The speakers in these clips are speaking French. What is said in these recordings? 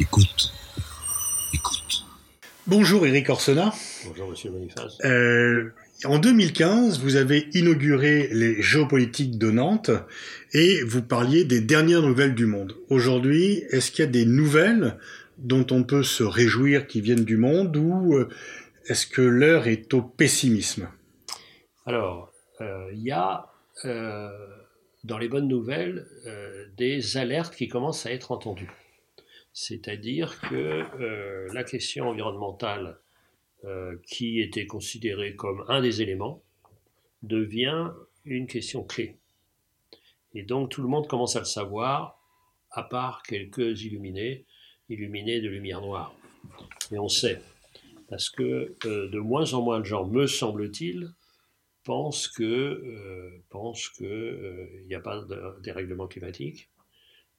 Écoute. Écoute. Bonjour Eric Orsena. Bonjour Monsieur Boniface. Euh, en 2015, vous avez inauguré les géopolitiques de Nantes et vous parliez des dernières nouvelles du monde. Aujourd'hui, est-ce qu'il y a des nouvelles dont on peut se réjouir qui viennent du monde ou euh, est-ce que l'heure est au pessimisme? Alors, euh, il y a euh, dans les bonnes nouvelles des alertes qui commencent à être entendues. C'est-à-dire que la question environnementale euh, qui était considéré comme un des éléments, devient une question clé. Et donc tout le monde commence à le savoir, à part quelques illuminés, illuminés de lumière noire. Et on sait, parce que euh, de moins en moins de gens, me semble-t-il, pensent que euh, pensent que il n'y a pas de dérèglement climatique.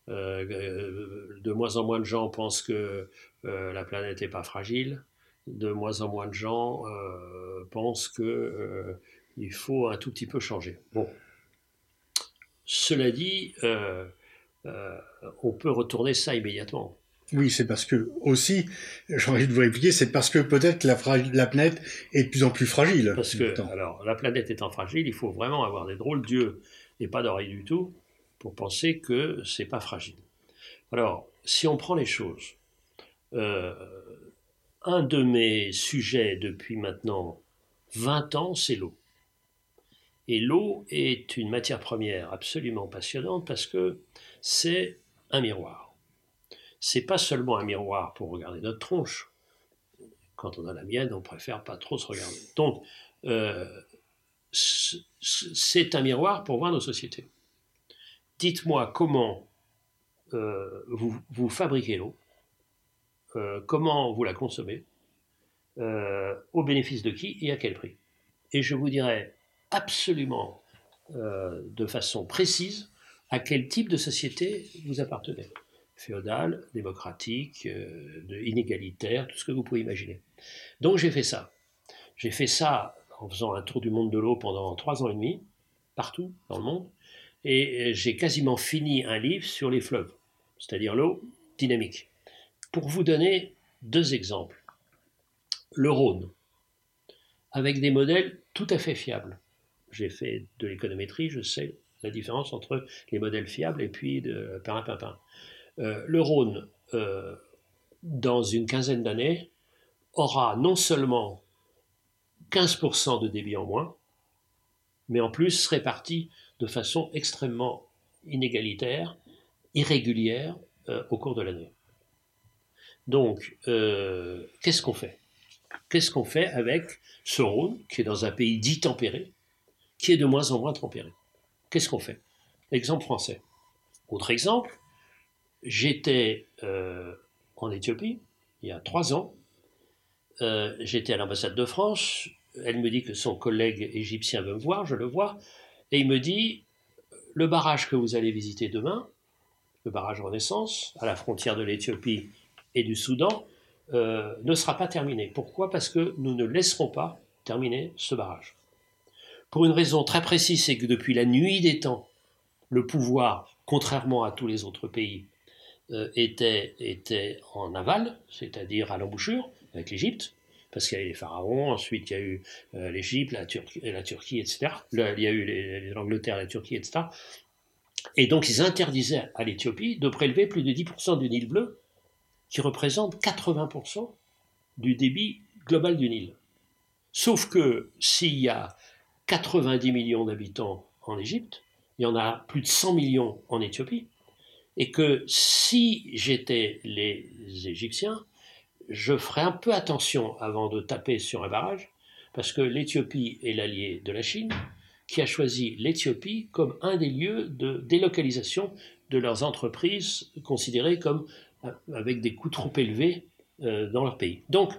De moins en moins de gens pensent que la planète n'est pas fragile de moins en moins de gens euh, pensent qu'il euh, faut un tout petit peu changer. Bon. Cela dit, euh, on peut retourner ça immédiatement. Oui, c'est parce que aussi, j'ai envie de vous expliquer, c'est parce que peut-être la, la, planète est de plus en plus fragile. Parce que, alors, la planète étant fragile, il faut vraiment avoir des drôles d'yeux et pas d'oreilles du tout pour penser que c'est pas fragile. Alors, si on prend les choses, un de mes sujets depuis maintenant 20 ans, c'est l'eau. Et l'eau est une matière première absolument passionnante parce que c'est un miroir. C'est pas seulement un miroir pour regarder notre tronche. Quand on a la mienne, on préfère pas trop se regarder. Donc, euh, c'est un miroir pour voir nos sociétés. Dites-moi comment euh, vous fabriquez l'eau, euh, comment vous la consommez, euh, au bénéfice de qui et à quel prix. Et je vous dirai absolument de façon précise à quel type de société vous appartenez. Féodale, démocratique, inégalitaire, tout ce que vous pouvez imaginer. Donc j'ai fait ça. J'ai fait ça en faisant un tour du monde de l'eau pendant trois ans et demi, partout dans le monde, et j'ai quasiment fini un livre sur les fleuves, c'est-à-dire l'eau dynamique. Pour vous donner deux exemples. Le Rhône, avec des modèles tout à fait fiables. J'ai fait de l'économétrie, je sais la différence entre les modèles fiables et puis de Perrin-Pimpin. Euh, le Rhône, euh, dans une quinzaine d'années, aura non seulement 15% de débit en moins, mais en plus réparti de façon extrêmement inégalitaire, irrégulière euh, au cours de l'année. Donc, euh, qu'est-ce qu'on fait? Qu'est-ce qu'on fait avec ce Rhône, qui est dans un pays dit tempéré, qui est de moins en moins tempéré? Qu'est-ce qu'on fait? Exemple français. Autre exemple, j'étais euh, en Éthiopie, il y a trois ans, j'étais à l'ambassade de France, elle me dit que son collègue égyptien veut me voir, je le vois, et il me dit, le barrage que vous allez visiter demain, le barrage Renaissance, à la frontière de l'Éthiopie et du Soudan euh, ne sera pas terminé. Pourquoi? Parce que nous ne laisserons pas terminer ce barrage. Pour une raison très précise, c'est que depuis la nuit des temps, le pouvoir, contrairement à tous les autres pays, euh, était, était en aval, c'est-à-dire à, l'embouchure, avec l'Égypte, parce qu'il y a eu les pharaons, ensuite il y a eu euh, l'Égypte, la, Turquie, la Turquie, etc. il y a eu l'Angleterre, la Turquie, etc. Et donc ils interdisaient à l'Éthiopie de prélever plus de 10% du Nil bleu qui représente 80% du débit global du Nil. Sauf que s'il y a 90 millions d'habitants en Égypte, il y en a plus de 100 millions en Éthiopie, et que si j'étais les Égyptiens, je ferais un peu attention avant de taper sur un barrage, parce que l'Éthiopie est l'allié de la Chine, qui a choisi l'Éthiopie comme un des lieux de délocalisation de leurs entreprises considérées comme avec des coûts trop élevés euh, dans leur pays. Donc,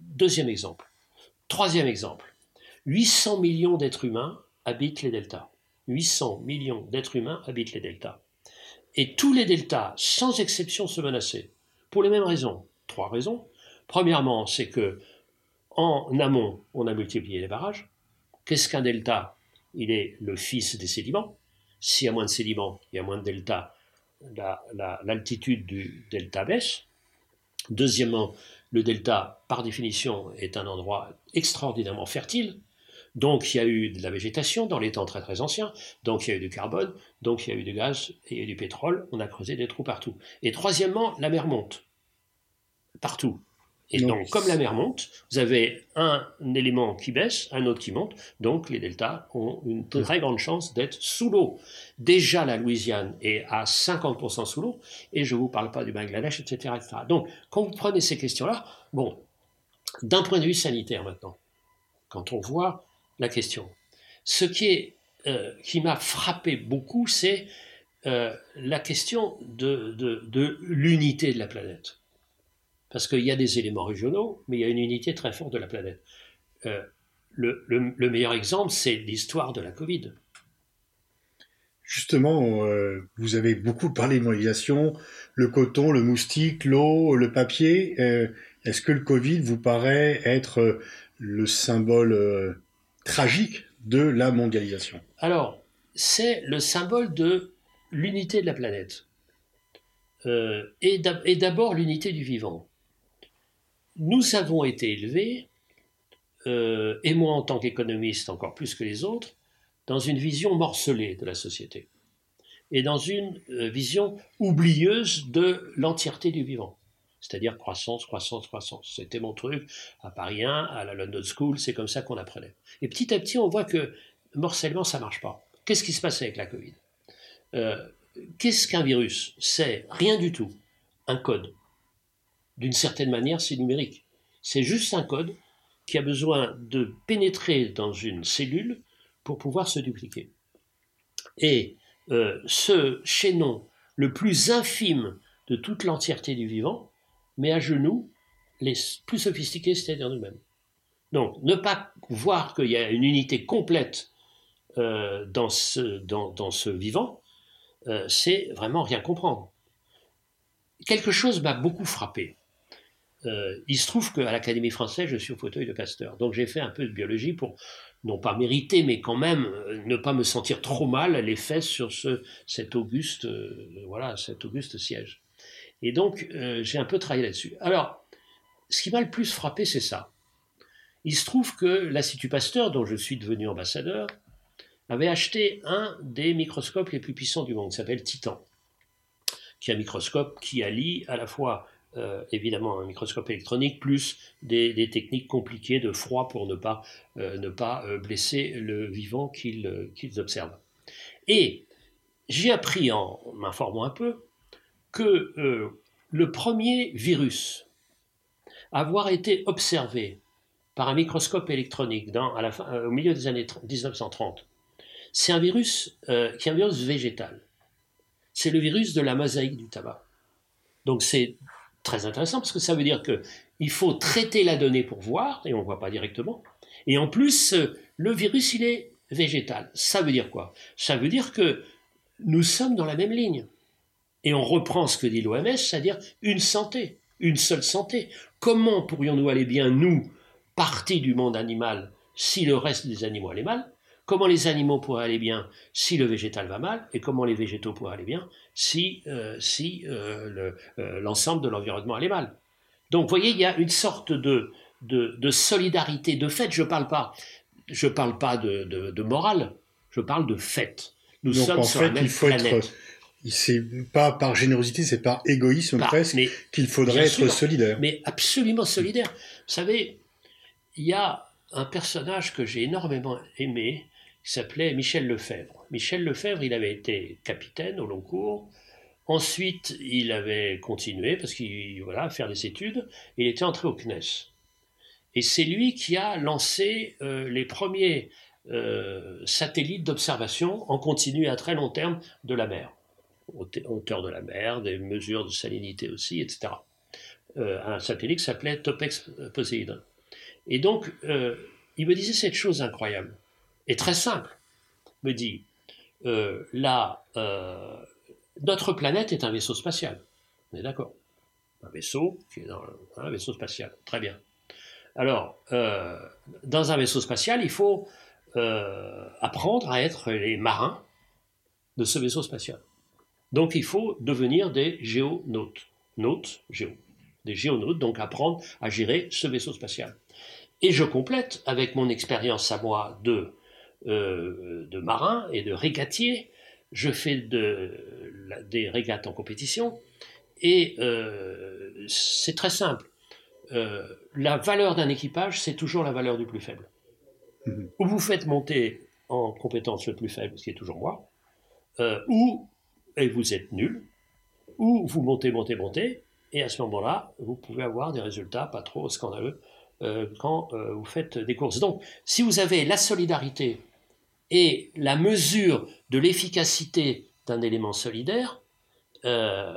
deuxième exemple. Troisième exemple. 800 millions d'êtres humains habitent les deltas. 800 millions d'êtres humains habitent les deltas. Et tous les deltas, sans exception, se menaçaient. Pour les mêmes raisons. Trois raisons. Premièrement, c'est que en amont, on a multiplié les barrages. Qu'est-ce qu'un delta? Il est le fils des sédiments. S'il y a moins de sédiments, il y a moins de deltas, l'altitude du delta baisse. Deuxièmement, le delta, par définition, est un endroit extraordinairement fertile. Donc il y a eu de la végétation dans les temps très très anciens, donc il y a eu du carbone, donc il y a eu du gaz et du pétrole, on a creusé des trous partout. Et troisièmement, la mer monte. Partout. Et donc, comme la mer monte, vous avez un élément qui baisse, un autre qui monte, donc les deltas ont une très grande chance d'être sous l'eau. Déjà, la Louisiane est à 50% sous l'eau, et je ne vous parle pas du Bangladesh, etc., etc. Donc, quand vous prenez ces questions-là, bon, d'un point de vue sanitaire maintenant, quand on voit la question, ce qui, est, euh, qui m'a frappé beaucoup, c'est euh, la question de, de, de l'unité de la planète parce qu'il y a des éléments régionaux, mais il y a une unité très forte de la planète. Euh, le, meilleur exemple, c'est l'histoire de la Covid. Justement, euh, vous avez beaucoup parlé de mondialisation, le coton, le moustique, l'eau, le papier. Euh, est-ce que le Covid vous paraît être le symbole tragique de la mondialisation? Alors, c'est le symbole de l'unité de la planète. et d'abord l'unité du vivant nous avons été élevés, euh, et moi en tant qu'économiste encore plus que les autres, dans une vision morcelée de la société et dans une euh, vision oublieuse de l'entièreté du vivant. C'est-à-dire croissance, croissance, croissance. C'était mon truc à Paris 1, à la London School, c'est comme ça qu'on apprenait. Et petit à petit, on voit que morcellement, ça marche pas. Qu'est-ce qui se passe avec la Covid? Euh, Qu'est-ce qu'un virus? C'est rien du tout. Un code d'une certaine manière, c'est numérique. C'est juste un code qui a besoin de pénétrer dans une cellule pour pouvoir se dupliquer. Et euh, ce chaînon, le plus infime de toute l'entièreté du vivant, met à genoux les plus sophistiqués, c'est-à-dire nous-mêmes. Donc, ne pas voir qu'il y a une unité complète euh, dans, ce, vivant, euh, c'est vraiment rien comprendre. Quelque chose m'a beaucoup frappé. Euh, il se trouve qu'à l'Académie française, je suis au fauteuil de Castor. Donc j'ai fait un peu de biologie pour, non pas mériter, mais quand même euh, ne pas me sentir trop mal les fesses sur ce, cet auguste, euh, voilà, cet auguste siège. Et donc j'ai un peu travaillé là-dessus. Alors, ce qui m'a le plus frappé, c'est ça. Il se trouve que l'Institut Pasteur, dont je suis devenu ambassadeur, avait acheté un des microscopes les plus puissants du monde, qui s'appelle Titan, qui est un microscope qui allie à la fois euh, évidemment un microscope électronique, plus des, techniques compliquées de froid pour ne pas, euh, ne pas euh, blesser le vivant qu'ils observent. Et j'ai appris en m'informant un peu que le premier virus à avoir été observé par un microscope électronique dans, à la fin, au milieu des années 1930, c'est un virus qui un virus végétal. C'est le virus de la mosaïque du tabac. Donc c'est très intéressant parce que ça veut dire que il faut traiter la donnée pour voir et on ne voit pas directement. Et en plus, euh, le virus, il est végétal. Ça veut dire quoi? Ça veut dire que nous sommes dans la même ligne. Et on reprend ce que dit l'OMS, c'est-à-dire une santé, une seule santé. Comment pourrions-nous aller bien, nous, partie du monde animal, si le reste des animaux allait mal? Comment les animaux pourraient aller bien si le végétal va mal Et comment les végétaux pourraient aller bien si, euh, si euh, euh, l'ensemble de l'environnement allait mal Donc, vous voyez, il y a une sorte de, de, solidarité. De fait, je ne parle pas, je parle pas de, de, morale, je parle de fait. Nous sommes sur la même il faut planète. c'est pas par générosité, c'est par égoïsme presque qu'il faudrait être solidaire. Mais absolument solidaire. Vous savez, il y a un personnage que j'ai énormément aimé, qui s'appelait Michel Lefebvre. Michel Lefebvre, il avait été capitaine au long cours. Ensuite, il avait continué parce qu'il voilà faire des études. Il était entré au CNES. Et c'est lui qui a lancé euh, les premiers euh, satellites d'observation en continu à très long terme de la mer, hauteur de la mer, des mesures de salinité aussi, etc. Euh, un satellite qui s'appelait Topex Poseidon. Et donc, il me disait cette chose incroyable est très simple. Me dit, euh, là, euh, notre planète est un vaisseau spatial. On est d'accord Un vaisseau qui est dans un vaisseau spatial. Très bien. Alors, euh, dans un vaisseau spatial, il faut apprendre à être les marins de ce vaisseau spatial. Donc il faut devenir des géonautes. Nautes, géo. Des géonautes, donc apprendre à gérer ce vaisseau spatial. Et je complète avec mon expérience à moi de, euh, de marin et de régatier. Je fais de, des régates en compétition. Et euh, c'est très simple. Euh, la valeur d'un équipage, c'est toujours la valeur du plus faible. Mhm. Ou vous faites monter en compétence le plus faible, ce qui est toujours moi, ou et vous êtes nul, ou vous montez, montez, montez, et à ce moment-là, vous pouvez avoir des résultats pas trop scandaleux quand vous faites des courses. Donc, si vous avez la solidarité et la mesure de l'efficacité d'un élément solidaire, euh,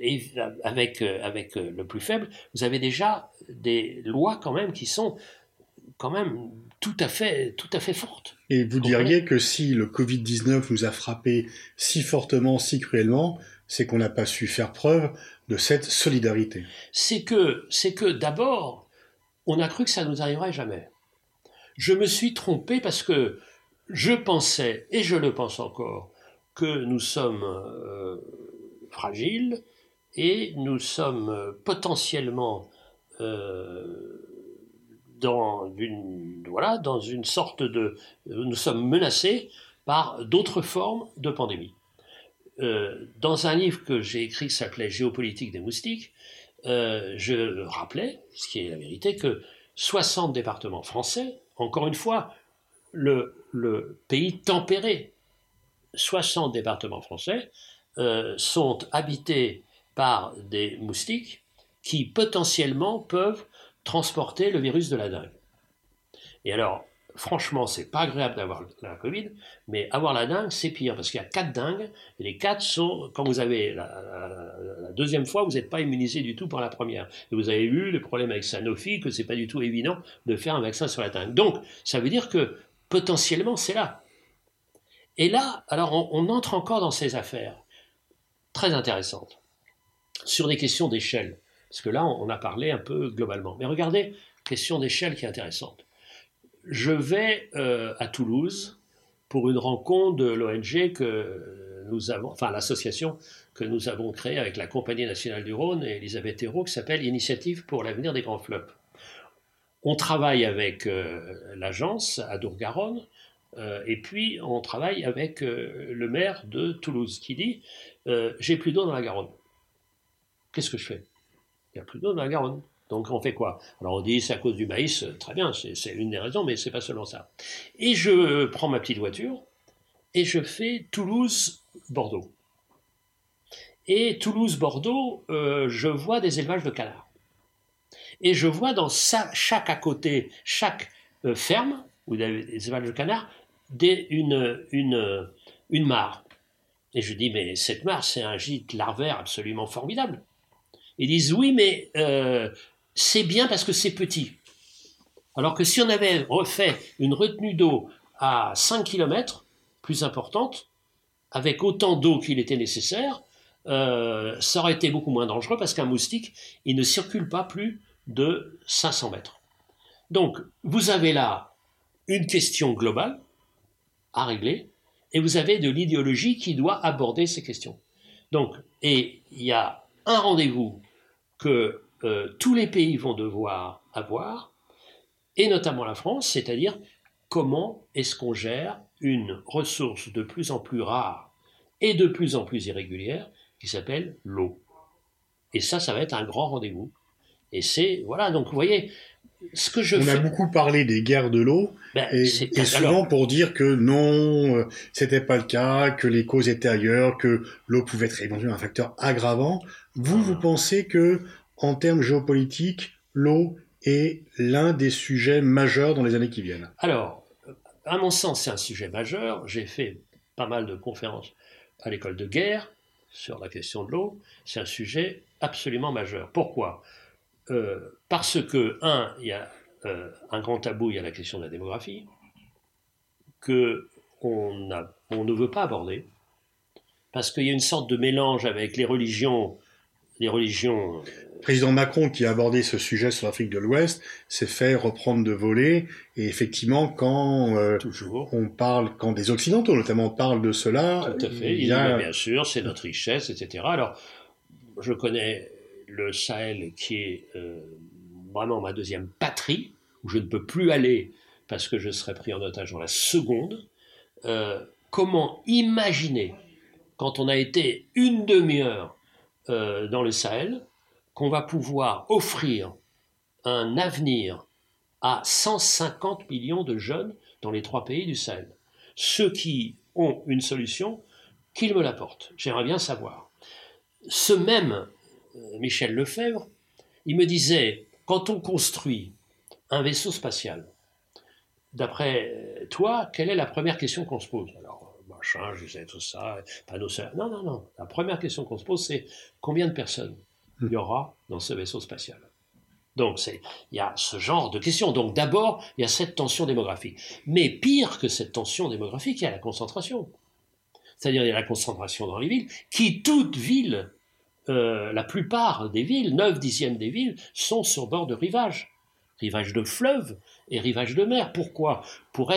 et avec, euh, avec euh, le plus faible, vous avez déjà des lois quand même qui sont quand même tout à fait, tout à fait fortes. Et vous diriez que si le Covid-19 nous a frappé si fortement, si cruellement, c'est qu'on n'a pas su faire preuve de cette solidarité. c'est que, c'est que d'abord, on a cru que ça nous arriverait jamais. Je me suis trompé parce que je pensais, et je le pense encore, que nous sommes euh, fragiles et nous sommes potentiellement euh, dans une, voilà, dans une sorte de... Nous sommes menacés par d'autres formes de pandémie. Euh, dans un livre que j'ai écrit qui s'appelait Géopolitique des moustiques, je rappelais, ce qui est la vérité, que 60 départements français, encore une fois, le, pays tempéré, 60 départements français euh, sont habités par des moustiques qui potentiellement peuvent transporter le virus de la dengue. Et alors, franchement, c'est pas agréable d'avoir la Covid, mais avoir la dengue, c'est pire, parce qu'il y a quatre dingues, et les quatre sont, quand vous avez la, la- la deuxième fois, vous n'êtes pas immunisé du tout par la première. Et vous avez eu le problème avec Sanofi, que c'est pas du tout évident de faire un vaccin sur la dengue. Donc, ça veut dire que potentiellement, c'est là. Et là, alors, on, entre encore dans ces affaires très intéressantes, sur des questions d'échelle. Parce que là, on a parlé un peu globalement. Mais regardez, question d'échelle qui est intéressante. Je vais euh, à Toulouse pour une rencontre de l'ONG que nous avons, enfin l'association que nous avons créée avec la Compagnie nationale du Rhône et Elisabeth Hérault, qui s'appelle Initiative pour l'avenir des grands fleuves. On travaille avec euh, l'agence à Dour-Garonne, euh, et puis on travaille avec euh, le maire de Toulouse qui dit J'ai plus d'eau dans la Garonne. Qu'est-ce que je fais? Il n'y a plus d'eau dans la Garonne. Donc on fait quoi? Alors on dit c'est à cause du maïs, très bien, c'est une des raisons, mais c'est pas seulement ça. Et je prends ma petite voiture et je fais Toulouse-Bordeaux. Et Toulouse-Bordeaux, je vois des élevages de canards. Et je vois dans chaque à côté, chaque euh, ferme, a des élevages de canards, des- une, une, une mare. Et je dis, mais cette mare, c'est un gîte larvaire absolument formidable. Ils disent, oui, mais euh, c'est bien parce que c'est petit. Alors que si on avait refait une retenue d'eau à 5 km, plus importante, avec autant d'eau qu'il était nécessaire, euh, ça aurait été beaucoup moins dangereux parce qu'un moustique, il ne circule pas plus de 500 mètres. Donc, vous avez là une question globale à régler et vous avez de l'idéologie qui doit aborder ces questions. Donc, et il y a un rendez-vous que euh, tous les pays vont devoir avoir, et notamment la France, c'est-à-dire comment est-ce qu'on gère une ressource de plus en plus rare et de plus en plus irrégulière qui s'appelle l'eau. Et ça, ça va être un grand rendez-vous. Et c'est, voilà, donc vous voyez, ce que je On fais. a beaucoup parlé des guerres de l'eau, ben, et, et alors, souvent pour dire que non, euh, c'était pas le cas, que les causes étaient ailleurs, que l'eau pouvait être éventuellement un facteur aggravant. Vous, vous pensez que, en termes géopolitiques, l'eau est l'un des sujets majeurs dans les années qui viennent? Alors, à mon sens, c'est un sujet majeur. J'ai fait pas mal de conférences à l'école de guerre sur la question de l'eau. C'est un sujet absolument majeur. Pourquoi? Euh, Parce que, un, il y a euh, un grand tabou, il y a la question de la démographie, que on, a- on ne veut pas aborder, parce qu'il y a une sorte de mélange avec les religions les religions. Le président Macron, qui a abordé ce sujet sur l'Afrique de l'Ouest, s'est fait reprendre de voler. Et effectivement, quand euh, on parle, quand des Occidentaux notamment parlent de cela, Tout à fait. il Il y a... dit, bien sûr, c'est notre richesse, etc. Alors, je connais le Sahel qui est euh, vraiment ma deuxième patrie, où je ne peux plus aller parce que je serais pris en otage dans la seconde. Euh, comment imaginer, quand on a été une demi-heure euh, dans le Sahel, qu'on va pouvoir offrir un avenir à 150 millions de jeunes dans les trois pays du Sahel? Ceux qui ont une solution, qu'ils me l'apportent. J'aimerais bien savoir. Ce même euh, Michel Lefebvre, il me disait, quand on construit un vaisseau spatial, d'après euh, toi, quelle est la première question qu'on se pose? Alors, machin, je sais tout ça, panneau solaire. Non, non, non. La première question qu'on se pose, c'est combien de personnes il y aura dans ce vaisseau spatial? Donc, c'est, il y a ce genre de questions. Donc, d'abord, il y a cette tension démographique. Mais pire que cette tension démographique, il y a la concentration. C'est-à-dire, il y a la concentration dans les villes, qui toutes villes, euh, la plupart des villes, 9 dixièmes des villes, sont sur bord de rivage. Rivage de fleuve et rivage de mer. Pourquoi? Pour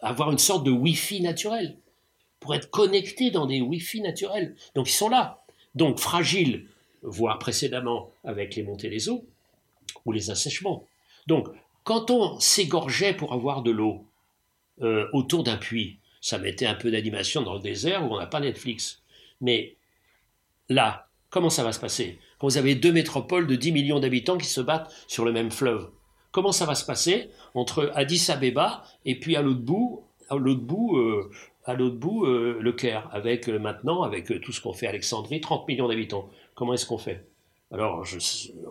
avoir une sorte de Wi-Fi naturel. Pour être connectés dans des Wi-Fi naturels. Donc, ils sont là. Donc, fragiles, voire précédemment avec les montées des eaux ou les assèchements. Donc, quand on s'égorgeait pour avoir de l'eau euh, autour d'un puits, ça mettait un peu d'animation dans le désert où on n'a pas Netflix. Mais là, comment ça va se passer? Quand vous avez deux métropoles de 10 millions d'habitants qui se battent sur le même fleuve, comment ça va se passer entre Addis Abeba et puis à l'autre bout, à l'autre bout, euh, à l'autre bout euh, le Caire, avec euh, maintenant, avec euh, tout ce qu'on fait Alexandrie, 30 millions d'habitants? Comment est-ce qu'on fait? Alors,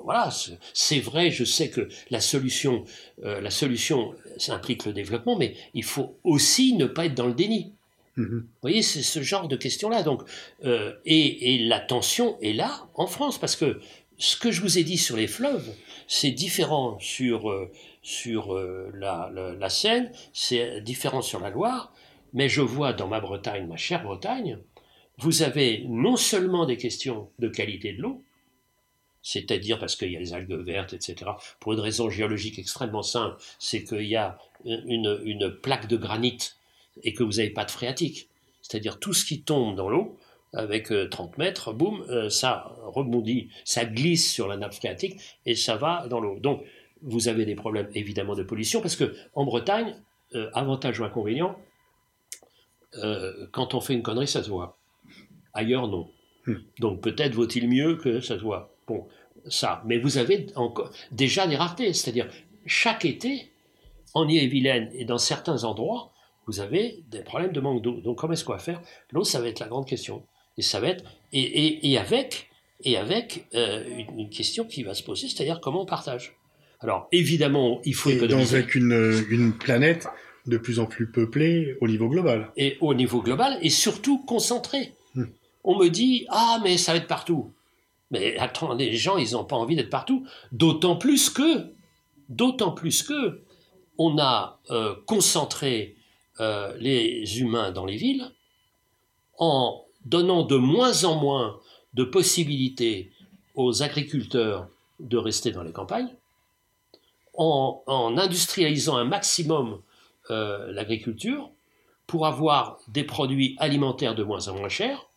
voilà, c'est vrai, je sais que la solution, la solution, ça implique le développement, mais il faut aussi ne pas être dans le déni. Mhm. Vous voyez, c'est ce genre de questions-là. Donc, euh, et, la tension est là en France, parce que ce que je vous ai dit sur les fleuves, c'est différent sur, euh, sur euh, la, Seine, c'est différent sur la Loire, mais je vois dans ma Bretagne, ma chère Bretagne, vous avez non seulement des questions de qualité de l'eau, c'est-à-dire parce qu'il y a les algues vertes, etc. Pour une raison géologique extrêmement simple, c'est qu'il y a une, plaque de granit et que vous n'avez pas de phréatique. C'est-à-dire tout ce qui tombe dans l'eau, avec 30 mètres, boum, ça rebondit, ça glisse sur la nappe phréatique et ça va dans l'eau. Donc, vous avez des problèmes évidemment de pollution parce que en Bretagne, euh, avantage ou inconvénient, euh, quand on fait une connerie, ça se voit. Ailleurs, non. Hmm. Donc peut-être vaut-il mieux que ça se voit. Bon, ça. Mais vous avez encore déjà des raretés, c'est-à-dire chaque été, en Ille-et-Vilaine et dans certains endroits, vous avez des problèmes de manque d'eau. Donc comment est-ce qu'on va faire? L'eau, ça va être la grande question. Et ça va être et, et, et avec et avec euh, une, une, question qui va se poser, c'est-à-dire comment on partage. Alors évidemment, il faut et économiser. Dans avec une, une planète de plus en plus peuplée au niveau global. Et au niveau global, et surtout concentrée. Hmm. On me dit ah mais ça va être partout. Mais attendez, les gens, ils n'ont pas envie d'être partout. D'autant plus que, d'autant plus que, on a euh, concentré euh, les humains dans les villes en donnant de moins en moins de possibilités aux agriculteurs de rester dans les campagnes, en, industrialisant un maximum euh, l'agriculture pour avoir des produits alimentaires de moins en moins chers.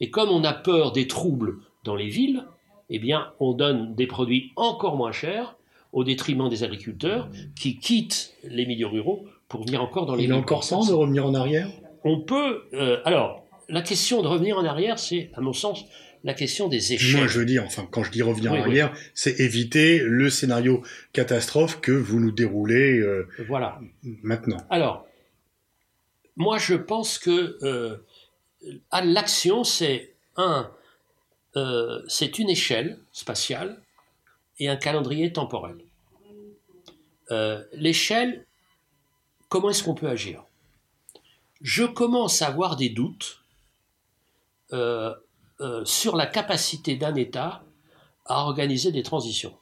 Et comme on a peur des troubles dans les villes, eh bien, on donne des produits encore moins chers au détriment des agriculteurs qui quittent les milieux ruraux pour venir encore dans les Il est encore temps de revenir en arrière On peut. Euh, alors, la question de revenir en arrière, c'est, à mon sens, la question des échecs. Moi, je veux dire, enfin, quand je dis revenir Oui, en oui. arrière, c'est éviter le scénario catastrophe que vous nous déroulez euh, Voilà. maintenant. Alors, moi, je pense que euh, à l'action, c'est un, euh, c'est une échelle spatiale et un calendrier temporel. L'échelle, comment est-ce qu'on peut agir? Je commence à avoir des doutes euh, euh, sur la capacité d'un État à organiser des transitions.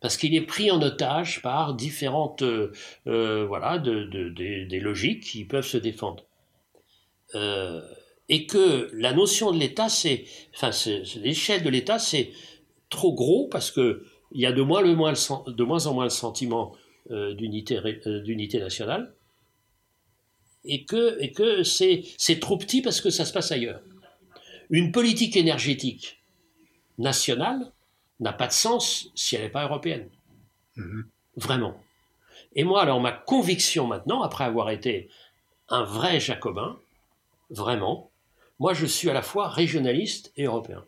Parce qu'il est pris en otage par différentes, euh, voilà, de, de- des- logiques qui peuvent se défendre. Et que la notion de l'État, c'est, enfin, l'échelle de l'État, c'est trop gros parce que il y a de moins, moins, de moins en moins le sentiment d'unité, euh, d'unité nationale, et que, et que c'est, trop petit parce que ça se passe ailleurs. Une politique énergétique nationale n'a pas de sens si elle n'est pas européenne. Mm-hmm. Vraiment. Et moi, alors, ma conviction maintenant, après avoir été un vrai jacobin, vraiment, moi, je suis à la fois régionaliste et européen.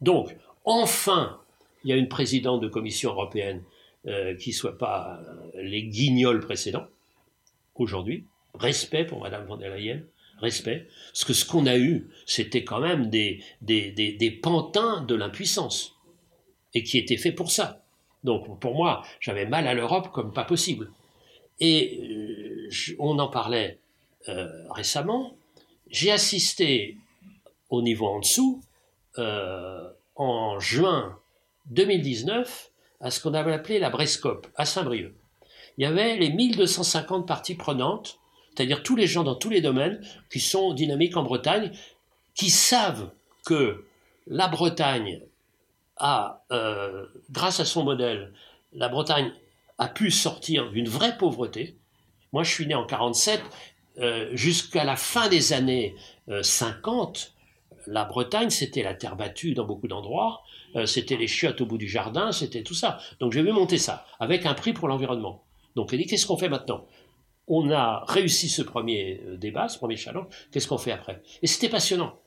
Donc, enfin, il y a une présidente de commission européenne euh, qui ne soit pas euh, les guignols précédents, aujourd'hui. Respect pour Madame von der Leyen, respect. Parce que ce qu'on a eu, c'était quand même des, des, des, pantins de l'impuissance. Et qui étaient faits pour ça. Donc, pour moi, j'avais mal à l'Europe comme pas possible. Et euh, on en parlait récemment. J'ai assisté au niveau en dessous, en juin 2019, à ce qu'on avait appelé la Brescope, à Saint-Brieuc. Il y avait les 1250 parties prenantes, c'est-à-dire tous les gens dans tous les domaines qui sont dynamiques en Bretagne, qui savent que la Bretagne a, euh, grâce à son modèle, la Bretagne a pu sortir d'une vraie pauvreté. Moi, je suis né en 47, euh, jusqu'à la fin des années 50, la Bretagne, c'était la terre battue dans beaucoup d'endroits, euh, c'était les chiottes au bout du jardin, c'était tout ça. Donc j'ai vu monter ça, avec un prix pour l'environnement. Donc il dit, qu'est-ce qu'on fait maintenant? On a réussi ce premier euh, débat, ce premier challenge, qu'est-ce qu'on fait après? Et c'était passionnant,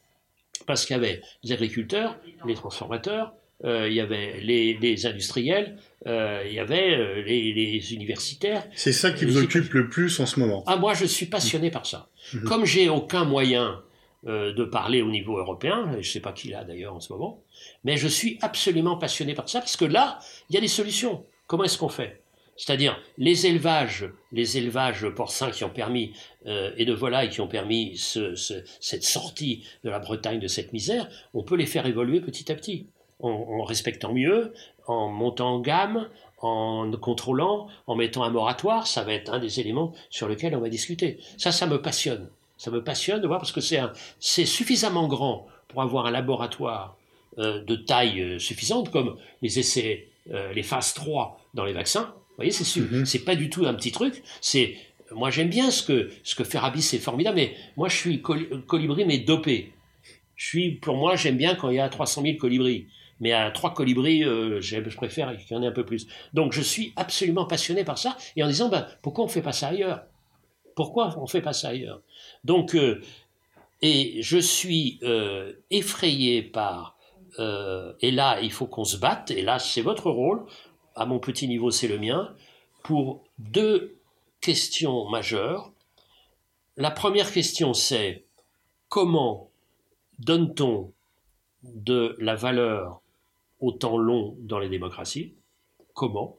parce qu'il y avait les agriculteurs, les transformateurs, euh, il y avait les, industriels, il y avait les, universitaires. C'est ça qui vous occupe le plus en ce moment. Ah, moi, je suis passionné par ça. Mhm. Comme j'ai aucun moyen de parler au niveau européen, je ne sais pas qui l'a d'ailleurs en ce moment, mais je suis absolument passionné par ça, parce que là, il y a des solutions. Comment est-ce qu'on fait? C'est-à-dire les élevages, les élevages porcins qui ont permis euh, et de volailles qui ont permis cette sortie de la Bretagne de cette misère, on peut les faire évoluer petit à petit, en, en respectant mieux, en montant en gamme, en contrôlant, en mettant un moratoire. Ça va être un des éléments sur lesquels on va discuter. Ça, ça me passionne. Ça me passionne de voir parce que c'est suffisamment grand pour avoir un laboratoire euh, de taille euh, suffisante, comme les essais, euh, les phases 3 dans les vaccins. Vous voyez, c'est mm c'est pas du tout un petit truc. C'est moi j'aime bien ce que ce que fait c'est formidable, mais moi je suis colibri mais dopé. Je suis, pour moi, j'aime bien quand il y a 300 000 colibris. Mais à trois colibris, je préfère qu'il y en ait un peu plus. Donc je suis absolument passionné par ça, et en disant, ben, pourquoi on ne fait pas ça ailleurs? Pourquoi on ne fait pas ça ailleurs? Donc, euh, et je suis euh, effrayé par, euh, et là, il faut qu'on se batte, et là, c'est votre rôle, à mon petit niveau, c'est le mien, pour deux questions majeures. La première question, c'est comment donne-t-on de la valeur au temps long dans les démocraties? Comment?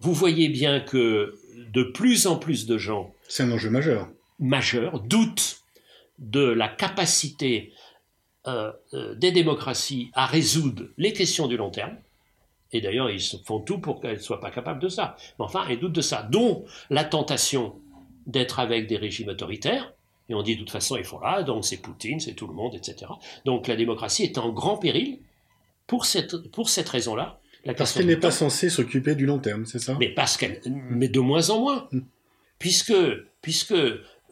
Vous voyez bien que de plus en plus de gens... C'est un enjeu majeur majeur, doute de la capacité euh, euh, des démocraties à résoudre les questions du long terme. Et d'ailleurs, ils font tout pour qu'elles ne soient pas capables de ça. Mais enfin, ils doutent de ça. Dont la tentation d'être avec des régimes autoritaires. Et on dit de toute façon, ils font là, donc c'est Poutine, c'est tout le monde, etc. Donc la démocratie est en grand péril pour cette, pour cette raison-là. Parce qu'elle n'est pas censée s'occuper du long terme, c'est ça? Mais parce qu'elle, mais de moins en moins. Puisque, puisque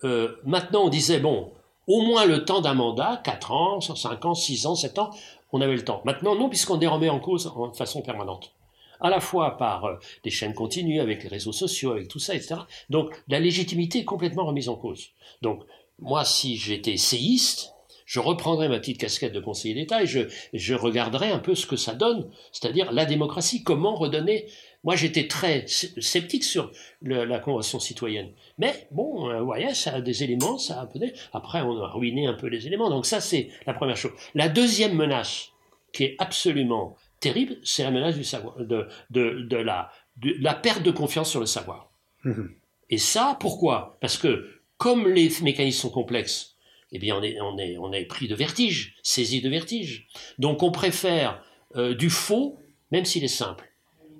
euh, maintenant on disait, bon, au moins le temps d'un mandat, 4 ans, 5 ans, 6 ans, 7 ans, on avait le temps. Maintenant, non, puisqu'on est remet en cause de façon permanente. À la fois par euh, des chaînes continues, avec les réseaux sociaux, avec tout ça, etc. Donc, la légitimité est complètement remise en cause. Donc, moi, si j'étais séiste, je reprendrais ma petite casquette de conseiller d'État et je regarderais un peu ce que ça donne, c'est-à-dire la démocratie, comment redonner moi, j'étais très sceptique sur la Convention citoyenne. Mais bon, euh, vous voyez, ça a des éléments, ça a un Après, on a ruiné un peu les éléments. Donc ça, c'est la première chose. La deuxième menace, qui est absolument terrible, c'est la menace du savoir, de, de, la, de, la perte de confiance sur le savoir. Mmh. Et ça, pourquoi? Parce que comme les mécanismes sont complexes, eh bien, on est, on est, on est pris de vertige, saisi de vertige. Donc, on préfère euh, du faux, même s'il est simple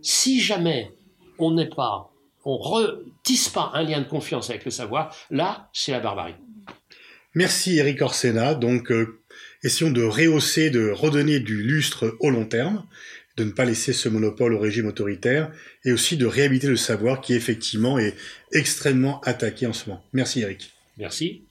si jamais on n'est pas, on retisse pas un lien de confiance avec le savoir, là, c'est la barbarie. Merci Eric Orsena. Donc, euh, essayons de rehausser, de redonner du lustre au long terme, de ne pas laisser ce monopole au régime autoritaire et aussi de réhabiliter le savoir qui effectivement est extrêmement attaqué en ce moment. Merci Eric. Merci.